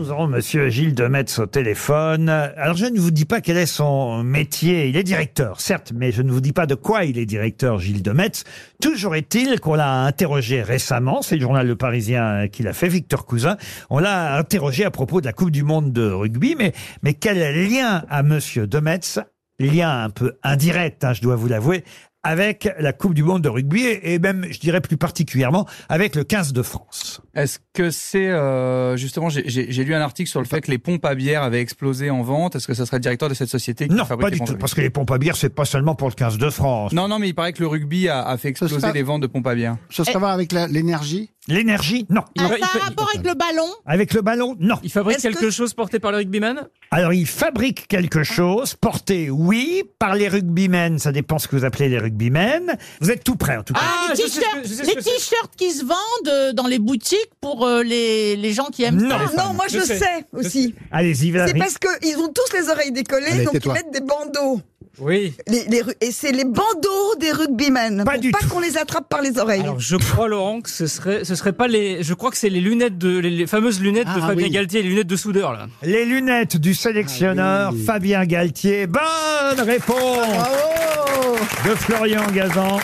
nous aurons Monsieur Gilles Demetz au téléphone. Alors, je ne vous dis pas quel est son métier. Il est directeur, certes, mais je ne vous dis pas de quoi il est directeur, Gilles Demetz. Toujours est-il qu'on l'a interrogé récemment, c'est le journal Le Parisien qui l'a fait, Victor Cousin. On l'a interrogé à propos de la Coupe du Monde de rugby, mais, mais quel lien a Monsieur Demetz Lien un peu indirect, hein, je dois vous l'avouer, avec la Coupe du Monde de rugby et et même, je dirais plus particulièrement, avec le 15 de France. Est-ce que c'est euh, justement, j'ai- j'ai j'ai lu un article sur le fait que les pompes à bière avaient explosé en vente. Est-ce que ça serait le directeur de cette société qui Non, fabrique pas les du pompes tout, à bière parce que les pompes à bière, c'est pas seulement pour le 15 de France. Non, non, mais il paraît que le rugby a, a fait exploser sera- les ventes de pompes à bière. Ça se voir avec l'énergie? L'énergie, non. Ah, ça a un rapport avec le ballon Avec le ballon, non. Il fabrique Est-ce quelque que- chose porté par le rugbyman Alors, il fabrique quelque chose, porté, oui, par les rugbymen, ça dépend ce que vous appelez les rugbymen. Vous êtes tout prêt, en tout cas. Ah, Ah, les je sais ce que- t-shirts je sais ce les que c'est. t-shirts qui se vendent euh, dans les boutiques pour euh, les, les gens qui aiment Non. ça. Non, moi je, Je sais. sais aussi. Allez-y, C'est Valérie. parce qu'ils ont tous les oreilles décollées, Allez, donc ils tais-toi. mettent des bandeaux. Oui. Les, les ru- et c'est les bandeaux des rugbymen. Pas pour du pas qu'on les attrape par les oreilles. Alors je crois Laurent que ce serait ce serait pas les je crois que c'est les lunettes de les, les fameuses lunettes de Ah, Fabien oui. Galtier, les lunettes de soudeur là. Les lunettes du sélectionneur Ah oui. Fabien Galtier. Bonne réponse Bravo de Florian Gazan.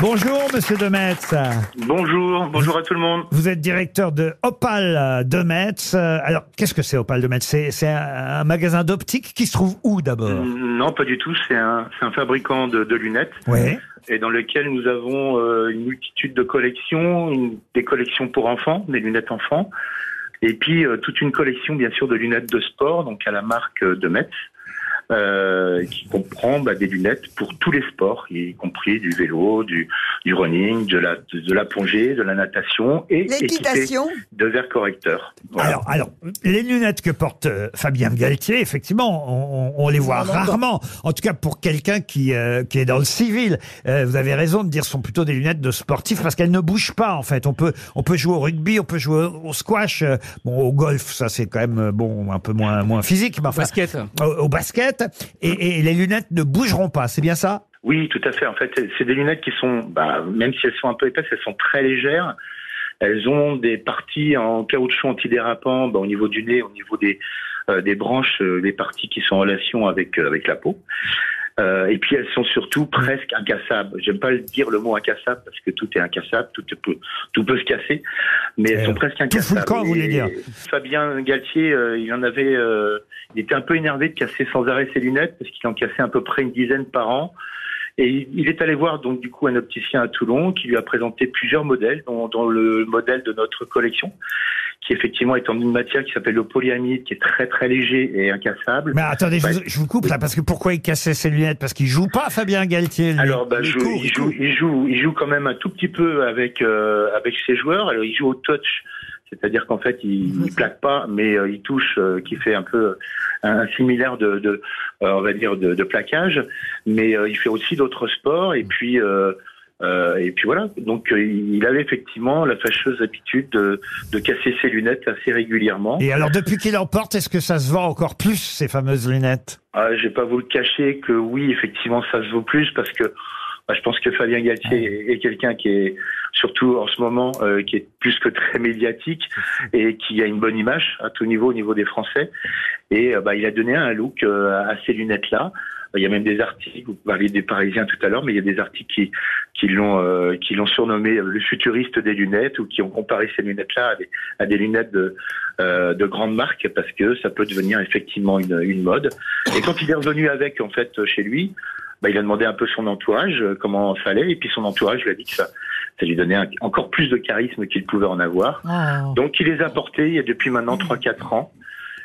Bonjour, monsieur Demetz. Bonjour, bonjour à tout le monde. Vous êtes directeur de Opal de Metz. Euh, Alors, qu'est-ce que c'est Opal de Metz C'est un, un magasin d'optique qui se trouve où d'abord Non, pas du tout. C'est un, fabricant de, de lunettes Oui. et dans lequel nous avons euh, une multitude de collections, une- des collections pour enfants, des lunettes enfants, et puis euh, toute une collection bien sûr de lunettes de sport, donc à la marque euh, de Metz, euh, qui comprend bah, des lunettes pour tous les sports, y compris du vélo, du, du running, de la, de, la plongée, de la natation et L'équitation de verres correcteurs. Voilà. Alors, alors, les lunettes que porte euh, Fabien Galtier, effectivement, on, on- on les voit rarement. En tout cas, pour quelqu'un qui, euh, qui est dans le civil, Euh, vous avez raison de dire ce sont plutôt des lunettes de sportifs parce qu'elles ne bougent pas. En fait, on peut, on peut jouer au rugby, on peut jouer au, au squash, euh, bon, au golf, ça c'est quand même euh, bon, un peu moins, moins physique, mais enfin, Basket. au, au basket. Et, et les lunettes ne bougeront pas. C'est bien ça? Oui, tout à fait. En fait, c'est des lunettes qui sont, bah, même si elles sont un peu épaisses, elles sont très légères. Elles ont des parties en caoutchouc antidérapant bah, au niveau du nez, au niveau des, euh, des branches, euh, des parties qui sont en relation avec, euh, avec la peau. Euh, et puis elles sont surtout presque incassables. J'aime pas dire le mot incassable parce que tout est incassable, tout peut, tout peut se casser, mais elles sont presque tout incassables. camp, vous voulez dire. Fabien Galtier, euh, il en avait, euh, il était un peu énervé de casser sans arrêt ses lunettes parce qu'il en cassait à peu près une dizaine par an. Et il- est allé voir donc du coup un opticien à Toulon qui lui a présenté plusieurs modèles, dont, dont le modèle de notre collection, qui effectivement est en une matière qui s'appelle le polyamide, qui est très très léger et incassable. Mais attendez, je, vous, je vous coupe là parce que pourquoi il cassait ses lunettes? Parce qu'il joue pas Fabien Galtier. lui. Alors, bah, Il court, joue, il joue, il joue quand même un tout petit peu avec euh, avec ses joueurs. Alors, il joue au touch, c'est-à-dire qu'en fait, il, il plaque pas, mais euh, il touche, euh, qui fait un peu un, similaire de, de euh, on va dire, de, de plaquage. Mais euh, il fait aussi d'autres sports. Et puis, euh, euh, et puis voilà. Donc, euh, il avait effectivement la fâcheuse habitude de, de casser ses lunettes assez régulièrement. Et alors, depuis qu'il en porte, est-ce que ça se vend encore plus, ces fameuses lunettes? Ah, je vais pas vous le cacher que oui, effectivement, ça se vaut plus parce que bah, je pense que Fabien Galtier est, est quelqu'un qui est surtout en ce moment euh, qui est plus que très médiatique et qui a une bonne image à tout niveau au niveau des Français. Et euh, bah, il a donné un look euh, à ces lunettes-là. Il y a même des articles, vous parliez des Parisiens tout à l'heure, mais il y a des articles qui, qui l'ont euh, qui l'ont surnommé le futuriste des lunettes ou qui ont comparé ces lunettes-là à des, à des lunettes de, euh, de grandes marques parce que ça peut devenir effectivement une, une mode. Et quand il est revenu avec en fait chez lui, bah, il a demandé un peu son entourage euh, comment ça allait et puis son entourage lui a dit que ça, ça lui donnait un- encore plus de charisme qu'il pouvait en avoir. Oh. Donc il les a portés il y a depuis maintenant 3-4 ans.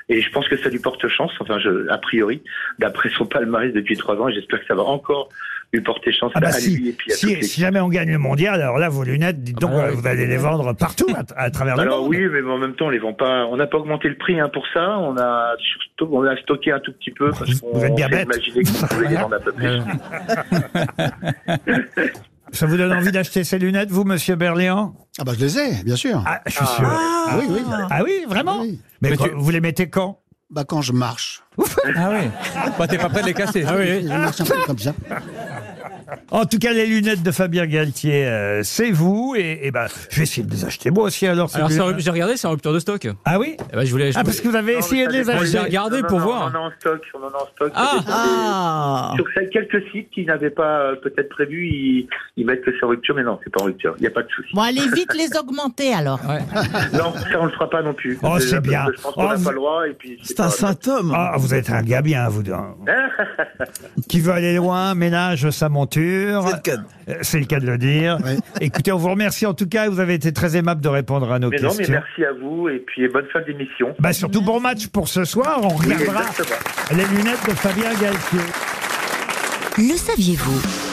Et je pense que ça lui porte chance, enfin je, a priori, d'après son palmarès depuis trois ans, et j'espère que ça va encore lui porter chance Ah bah à si, lui et puis à si, jamais on gagne le mondial, alors là, vos lunettes, dites donc, Ah bah euh, vous allez les vendre partout, à, à travers le Alors monde. oui, mais en même temps, on les vend pas. On n'a pas augmenté le prix hein, pour ça. On a on a stocké un tout petit peu parce Vous- qu'on vous êtes bien bête. imaginé qu'on pouvait les vendre un peu plus. Ça vous donne envie d'acheter ces lunettes, vous, monsieur Berlian Ah bah je les ai, bien sûr. Ah, je suis sûr. Ah oui, oui. Ah oui, vraiment? Oui. Mais, Mais quand- tu- vous les mettez quand? Bah quand je marche. Ah oui. Bah, t'es pas prêt de les casser. Ah oui. Je marche un peu comme ça. En tout cas, les lunettes de Fabien Galtier, euh, c'est vous. Et, et ben, je vais essayer de les acheter moi aussi alors. ces Alors c'est en- j'ai regardé, c'est en rupture de stock. Ah oui Eh ben, je voulais. je Ah parce que vous avez Non, essayé de les dépend acheter. J'ai regardé Non, pour non, voir. On en a en stock, on en a en stock. Ah. Ah Sur ces quelques sites qui n'avaient pas euh, peut-être prévu, ils, ils mettent que c'est en rupture, mais non, c'est pas en rupture. Il n'y a pas de souci. Bon, allez vite les augmenter alors. Ouais. Non, ça on le fera pas non plus. Oh, Déjà, c'est bien. parce que Je pense qu'on Oh, n'a vous- pas le droit et puis. C'est un pas- symptôme. Ah, vous êtes un gars bien, vous deux. Qui veut aller loin, ménage sa C'est le cas. Euh, C'est le cas de le dire. Oui. Écoutez, on vous remercie en tout cas. Vous avez été très aimable de répondre à nos Mais non, questions. mais merci à vous et puis bonne fin d'émission. Bah, surtout bon match pour ce soir. On regardera les lunettes de Fabien Galtier. Le saviez-vous?